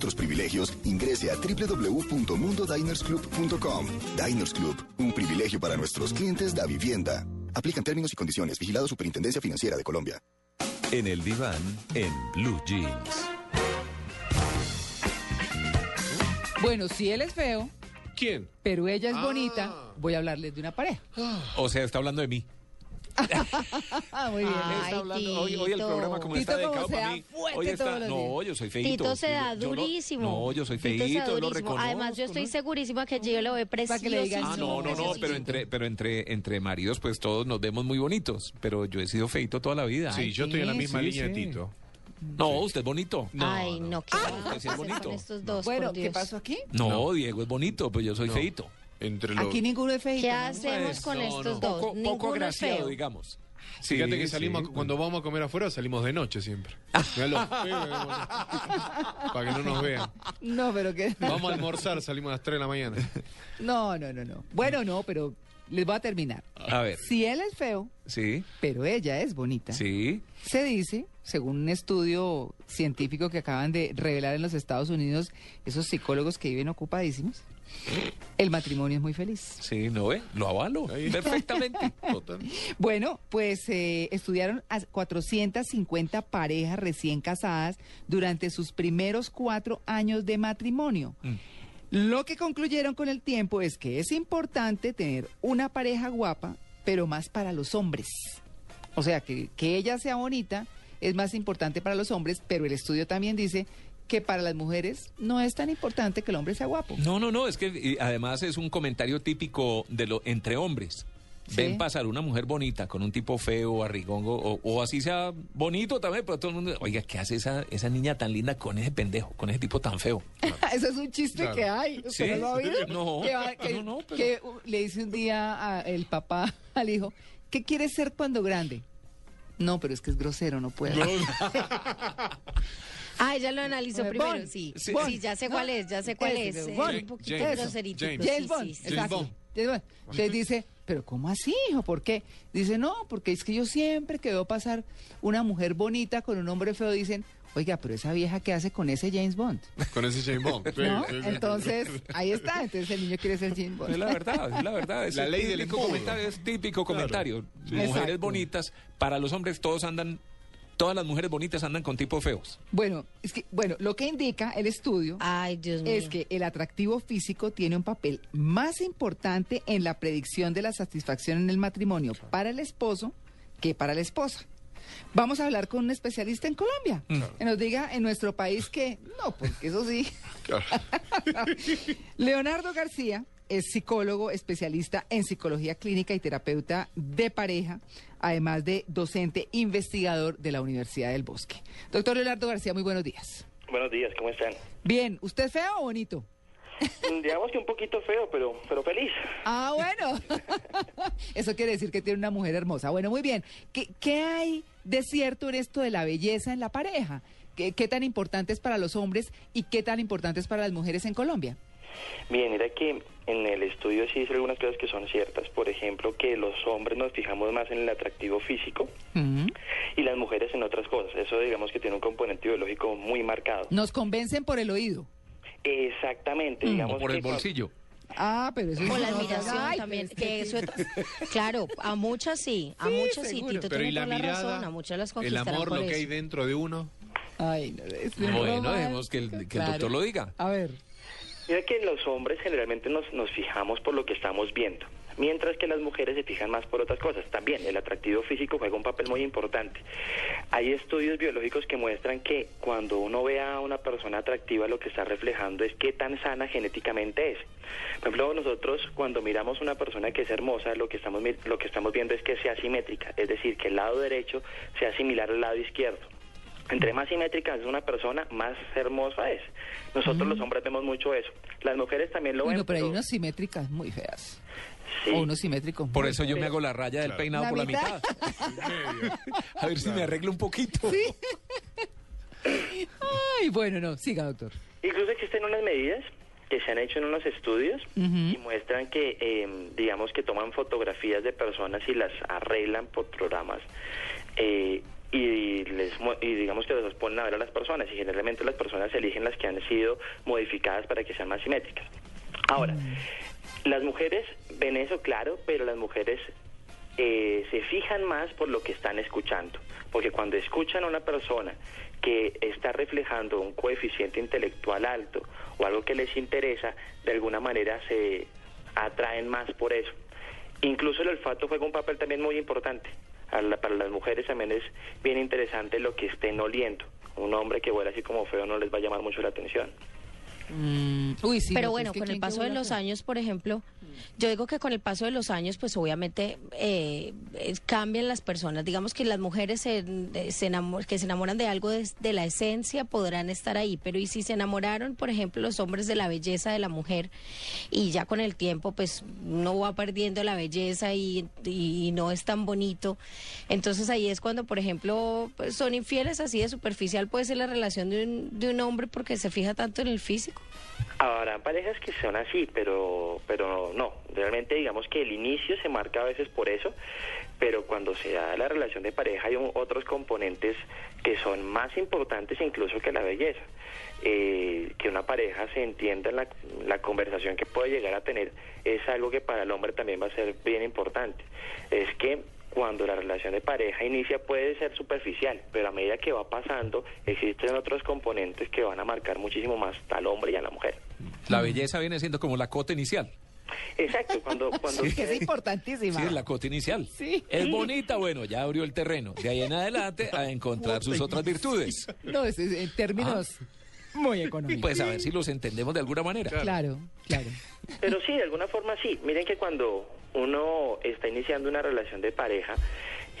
Otros privilegios, ingrese a www.mundodinersclub.com. Diners Club, un privilegio para nuestros clientes da vivienda. Aplican términos y condiciones. Vigilado Superintendencia Financiera de Colombia. En el diván, en Blue Jeans. Bueno, si él es feo, ¿Quién? pero ella es Ah. bonita, voy a hablarles de una pareja. O sea, está hablando de mí. Ah, muy bien. Ay, Está hablando- hoy, hoy el programa como Tito está como dedicado para mí. fuerte Hoy está, no, yo soy feito. Tito se da Yo durísimo. no, yo soy feito, lo reconozco. Además, yo estoy segurísima que Gio lo ve Para que le digan, precioso. Ah, no, no, no, pero entre, pero entre, entre maridos, pues todos nos vemos muy bonitos. Pero yo he sido feito toda la vida. Sí, yo estoy en la misma sí, línea de. Tito. No, usted es bonito. Ay, no, qué usted vamos sí es bonito. estos dos, Bueno, ¿qué pasó aquí? No, No. Diego es bonito, pues yo soy No. feito. Entre los... Aquí ninguno es feito. ¿Qué ¿no? hacemos con No, estos no. dos? Poco, Ninguno poco es agraciado, feo. digamos. Fíjate Sí, que salimos, sí. cuando vamos a comer afuera, salimos de noche siempre. Para que no nos vean. No, pero que... Vamos a almorzar, salimos a las 3 de la mañana. No, no, no, no. Bueno, no, pero les voy a terminar. A ver. Si él es feo, Sí, pero ella es bonita, sí. se dice, según un estudio científico que acaban de revelar en los Estados Unidos, esos psicólogos que viven ocupadísimos, el matrimonio es muy feliz. Sí, ¿no ve? Lo avalo Ahí. perfectamente. Total. Bueno, pues eh, estudiaron a 450 parejas recién casadas durante sus primeros cuatro años de matrimonio. Mm. Lo que concluyeron con el tiempo es que es importante tener una pareja guapa, pero más para los hombres. O sea, que, que ella sea bonita es más importante para los hombres, pero el estudio también dice que para las mujeres no es tan importante que el hombre sea guapo. No, no, no, es que y además es un comentario típico de lo entre hombres. Sí. Ven pasar una mujer bonita con un tipo feo, arrigongo, o, o así sea bonito también, pero todo el mundo, oiga, ¿qué hace esa, esa niña tan linda con ese pendejo, con ese tipo tan feo? Eso es un chiste Claro. que hay. ¿Usted ¿Sí? no lo ha oído? No. Que, va- que- No, no, pero- que, le dice un día a el papá al hijo, ¿qué quieres ser cuando grande? No, pero es que es grosero, no puedo. Ah, ella lo analizó Eh, primero, Bond. sí. Sí. Sí, ya sé cuál es, ya sé cuál es. Bond. un poquito James. groserito. James. sí, James sí, Bond, sí. exacto. Bond. James Bond. Entonces dice, pero ¿cómo así, hijo? ¿Por qué? Dice, no, porque es que yo siempre que veo pasar una mujer bonita con un hombre feo, dicen, oiga, pero esa vieja que hace con ese James Bond, Con ese James Bond. Sí, ¿no? sí, sí. Entonces, ahí está, entonces el niño quiere ser James Bond. Es la verdad, es la verdad. Es La ley del comentario, es típico comentario. Mujeres Exacto. bonitas, para los hombres todos andan, todas las mujeres bonitas andan con tipos feos. Bueno, es que, bueno, lo que indica el estudio Ay, Dios mío. es que el atractivo físico tiene un papel más importante en la predicción de la satisfacción en el matrimonio para el esposo que para la esposa. Vamos a hablar con un especialista en Colombia, que nos diga en nuestro país que no, porque eso sí. Claro. Leonardo García es psicólogo, especialista en psicología clínica y terapeuta de pareja, además de docente investigador de la Universidad del Bosque. Doctor Leonardo García, muy buenos días. Buenos días, ¿cómo están? Bien, ¿usted es feo o bonito? Digamos que un poquito feo, pero, pero feliz. Ah, bueno. Eso quiere decir que tiene una mujer hermosa. Bueno, muy bien. ¿Qué, qué hay de cierto en esto de la belleza en la pareja? ¿Qué, qué tan importante es para los hombres y qué tan importante es para las mujeres en Colombia? Bien, mira que en el estudio sí dice algunas cosas que son ciertas. Por ejemplo, que los hombres nos fijamos más en el atractivo físico y las mujeres en otras cosas. Eso digamos que tiene un componente biológico muy marcado. Nos convencen por el oído. Exactamente, O digamos por el que cua- bolsillo. Ah, pero eso es O la admiración Ay, también. es Que eso, claro, a muchas sí, a Sí, muchas sí. seguro. Tito Pero tiene y la toda la mirada, razón, a muchas las el amor, por lo que hay dentro de uno. Ay, no, es Bueno, dejemos que el, que el claro. doctor lo diga. A ver. Mira que los hombres generalmente nos, nos fijamos por lo que estamos viendo, mientras que las mujeres se fijan más por otras cosas. También el atractivo físico juega un papel muy importante. Hay estudios biológicos que muestran que cuando uno ve a una persona atractiva lo que está reflejando es qué tan sana genéticamente es. Por ejemplo, nosotros cuando miramos una persona que es hermosa, lo que estamos lo que estamos viendo es que sea simétrica, es decir, que el lado derecho sea similar al lado izquierdo. Entre más simétrica es una persona, más hermosa es. Nosotros los hombres vemos mucho eso. Las mujeres también lo ven. Bueno, pero hay unas simétricas muy feas. Sí. O unos simétricos. Por eso yo me hago la raya del Claro. peinado ¿La por la mitad? A ver si me arreglo un poquito. Ay, bueno, no, siga, doctor. Incluso existen unas medidas que se han hecho en unos estudios y muestran que, eh, digamos, que toman fotografías de personas y las arreglan por programas. eh, y les y digamos que los ponen a ver a las personas y generalmente las personas eligen las que han sido modificadas para que sean más simétricas. Ahora, las mujeres ven eso claro, pero las mujeres eh, se fijan más por lo que están escuchando, porque cuando escuchan a una persona que está reflejando un coeficiente intelectual alto o algo que les interesa, de alguna manera se atraen más por eso. Incluso el olfato juega un papel también muy importante. Para las mujeres también es bien interesante lo que estén oliendo. Un hombre que huele así como feo no les va a llamar mucho la atención. Mm, uy, sí, Pero no, bueno, con el ¿quién paso de los años, por ejemplo, yo digo que con el paso de los años, pues obviamente eh, cambian las personas. Digamos que las mujeres se, eh, se enamor- que se enamoran de algo de, de la esencia podrán estar ahí, pero y si se enamoraron, por ejemplo, los hombres de la belleza de la mujer y ya con el tiempo, pues no va perdiendo la belleza y, y no es tan bonito. Entonces ahí es cuando, por ejemplo, pues, son infieles así de superficial puede ser la relación de un, de un hombre porque se fija tanto en el físico. Habrá parejas que son así, pero, pero no. Realmente digamos que el inicio se marca a veces por eso, pero cuando se da la relación de pareja hay otros componentes que son más importantes incluso que la belleza. Eh, que una pareja se entienda en la, la conversación que puede llegar a tener es algo que para el hombre también va a ser bien importante. Es que cuando la relación de pareja inicia puede ser superficial, pero a medida que va pasando existen otros componentes que van a marcar muchísimo más al hombre y a la mujer. La belleza viene siendo como la cota inicial. Exacto, cuando, cuando Que ustedes- es importantísima. Sí, es la cota inicial. Sí. Es bonita, bueno, ya abrió el terreno. De ahí en adelante a encontrar sus otras virtudes. No, es, es en términos muy económicos. Pues a ver si los entendemos de alguna manera. claro, claro. Pero sí, de alguna forma sí. Miren que cuando uno está iniciando una relación de pareja,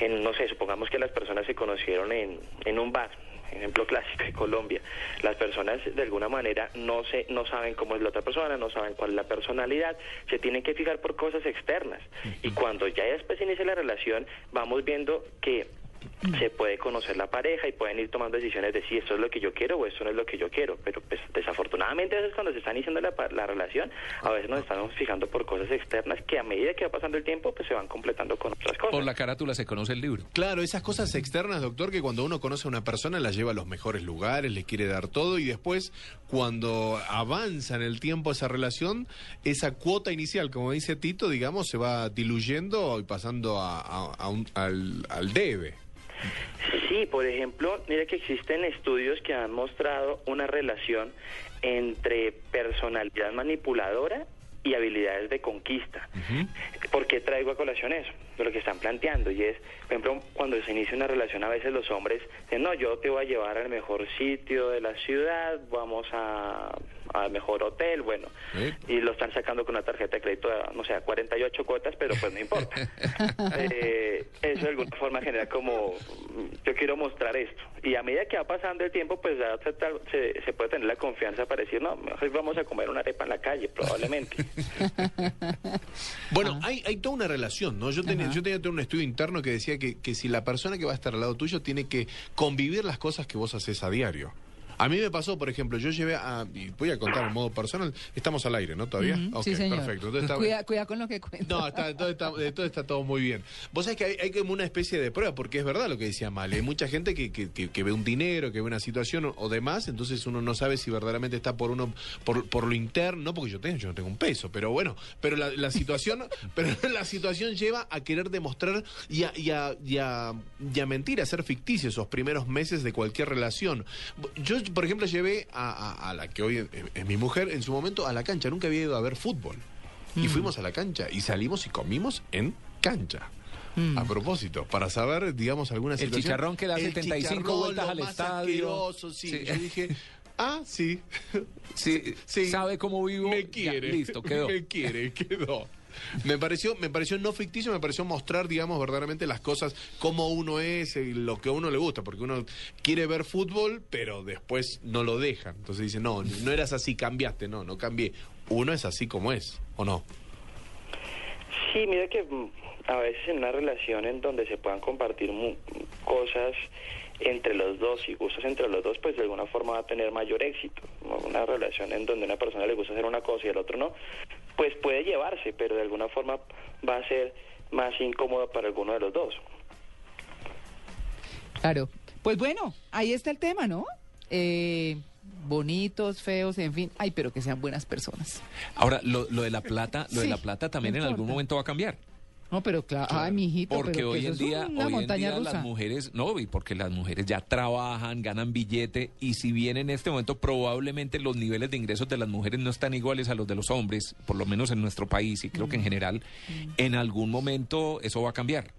en, no sé, supongamos que las personas se conocieron en, en un bar, ejemplo clásico de Colombia. Las personas de alguna manera no se, no saben cómo es la otra persona, no saben cuál es la personalidad, se tienen que fijar por cosas externas. Y cuando ya después inicia la relación, vamos viendo que se puede conocer la pareja y pueden ir tomando decisiones de si esto es lo que yo quiero o esto no es lo que yo quiero. Pero pues desafortunadamente a veces cuando se está iniciando la, la relación, a veces nos estamos fijando por cosas externas que a medida que va pasando el tiempo, pues se van completando con otras cosas. Por la carátula se conoce el libro. Claro, esas cosas externas, doctor, que cuando uno conoce a una persona la lleva a los mejores lugares, le quiere dar todo y después cuando avanza en el tiempo esa relación, esa cuota inicial, como dice Tito, digamos, se va diluyendo y pasando a, a- a un- al, al debe. Sí, por ejemplo, mire que existen estudios que han mostrado una relación entre personalidad manipuladora y habilidades de conquista. ¿Por qué traigo a colación eso? De lo que están planteando. Y es, por ejemplo, cuando se inicia una relación, a veces los hombres dicen, no, yo te voy a llevar al mejor sitio de la ciudad, vamos a al mejor hotel, bueno, y lo están sacando con una tarjeta de crédito, a, no sé, a 48 cuotas, pero pues no importa. Eh, eso de alguna forma genera como, yo quiero mostrar esto. Y a medida que va pasando el tiempo, pues ya se, se, se puede tener la confianza para decir, no, mejor vamos a comer una arepa en la calle, probablemente. Bueno, hay, hay toda una relación, ¿no? Yo tenía, yo tenía un estudio interno que decía que, que si la persona que va a estar al lado tuyo tiene que convivir las cosas que vos haces a diario. A mí me pasó, por ejemplo, yo llevé a. Y voy a contar en modo personal. Estamos al aire, ¿no? ¿Todavía? Sí, señor. perfecto. Entonces está- cuida, cuida con lo que cuenta. No, está, todo, está, todo está todo muy bien. Vos sabés que hay, hay como una especie de prueba, porque es verdad lo que decía Male. Hay mucha gente que, que, que- que ve un dinero, que ve una situación o, o demás, entonces uno no sabe si verdaderamente está por uno por, por lo interno, no porque yo tenga, yo no tengo un peso, pero bueno, pero la, la situación, pero la situación lleva a querer demostrar y a, y a, y a- y a mentir, a ser ficticio esos primeros meses de cualquier relación. Yo, por ejemplo, llevé a, a- a la que hoy es, es mi mujer en su momento a la cancha, nunca había ido a ver fútbol. Y fuimos a la cancha y salimos y comimos en cancha. A propósito, para saber, digamos, alguna El situación. chicharrón que da El 75 chicharrón, vueltas al estadio. sí. Sí. Yo dije, ah, sí. Sí, Sí. sabe cómo vivo. Me Ya, quiere. listo, quedó. Me quiere, quedó. Me pareció, me pareció no ficticio, me pareció mostrar, digamos, verdaderamente las cosas, cómo uno es, eh, lo que a uno le gusta, porque uno quiere ver fútbol, pero después no lo dejan. Entonces dice, no, no eras así, cambiaste, no, no cambié. Uno es así como es, ¿o no? Sí, mira que mm, a veces en una relación en donde se puedan compartir mu- cosas entre los dos y gustos entre los dos, pues de alguna forma va a tener mayor éxito. ¿no? Una relación en donde a una persona le gusta hacer una cosa y al otro no, pues puede llevarse, pero de alguna forma va a ser más incómodo para alguno de los dos. Claro. Pues bueno, ahí está el tema, ¿no? Eh, bonitos, feos, en fin. Ay, pero que sean buenas personas. Ahora, lo, lo de la plata, lo de la plata también en algún momento va a cambiar. No, pero claro, ay, mijito, Porque pero hoy en día, hoy en día rusa. las mujeres, no, y porque las mujeres ya trabajan, ganan billete, y si bien en este momento probablemente los niveles de ingresos de las mujeres no están iguales a los de los hombres, por lo menos en nuestro país, y creo que en Mm. general, en algún momento eso va a cambiar.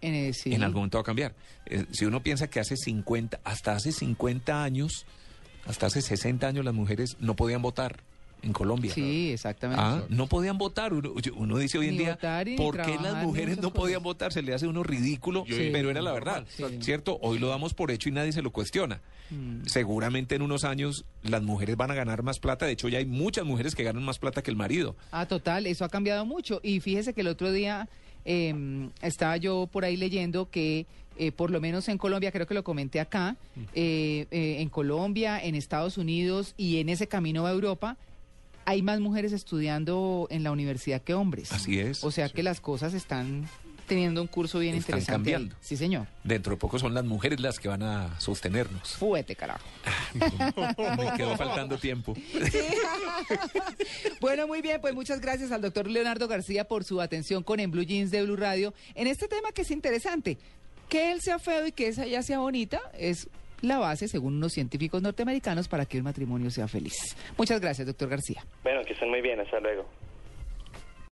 Eh, sí. En algún momento va a cambiar. Eh, si uno piensa que hace 50, hasta hace 50 años, hasta hace 60 años las mujeres no podían votar en Colombia. Sí, exactamente. Ah, no podían votar. Uno, uno dice hoy en Ni día, votar y ni ¿por qué las mujeres no podían cosas. votar? Se le hace uno ridículo, Sí. pero era la verdad, Sí. ¿cierto? Hoy lo damos por hecho y nadie se lo cuestiona. Mm. Seguramente en unos años las mujeres van a ganar más plata. De hecho, ya hay muchas mujeres que ganan más plata que el marido. Ah, total, eso ha cambiado mucho. Y fíjese que el otro día eh, estaba yo por ahí leyendo que eh, por lo menos en Colombia, creo que lo comenté acá, eh, eh, en Colombia, en Estados Unidos y en ese camino a Europa, hay más mujeres estudiando en la universidad que hombres. Así es. O sea que las cosas están teniendo un curso bien Están interesante. cambiando. Sí, señor. Dentro de poco son las mujeres las que van a sostenernos. Fuete, carajo. Me quedó faltando tiempo. Bueno, muy bien, pues muchas gracias al doctor Leonardo García por su atención con En Blue Jeans de Blue Radio en este tema que es interesante. Que él sea feo y que ella sea bonita es la base, según unos científicos norteamericanos, para que un matrimonio sea feliz. Muchas gracias, doctor García. Bueno, que estén muy bien, hasta luego.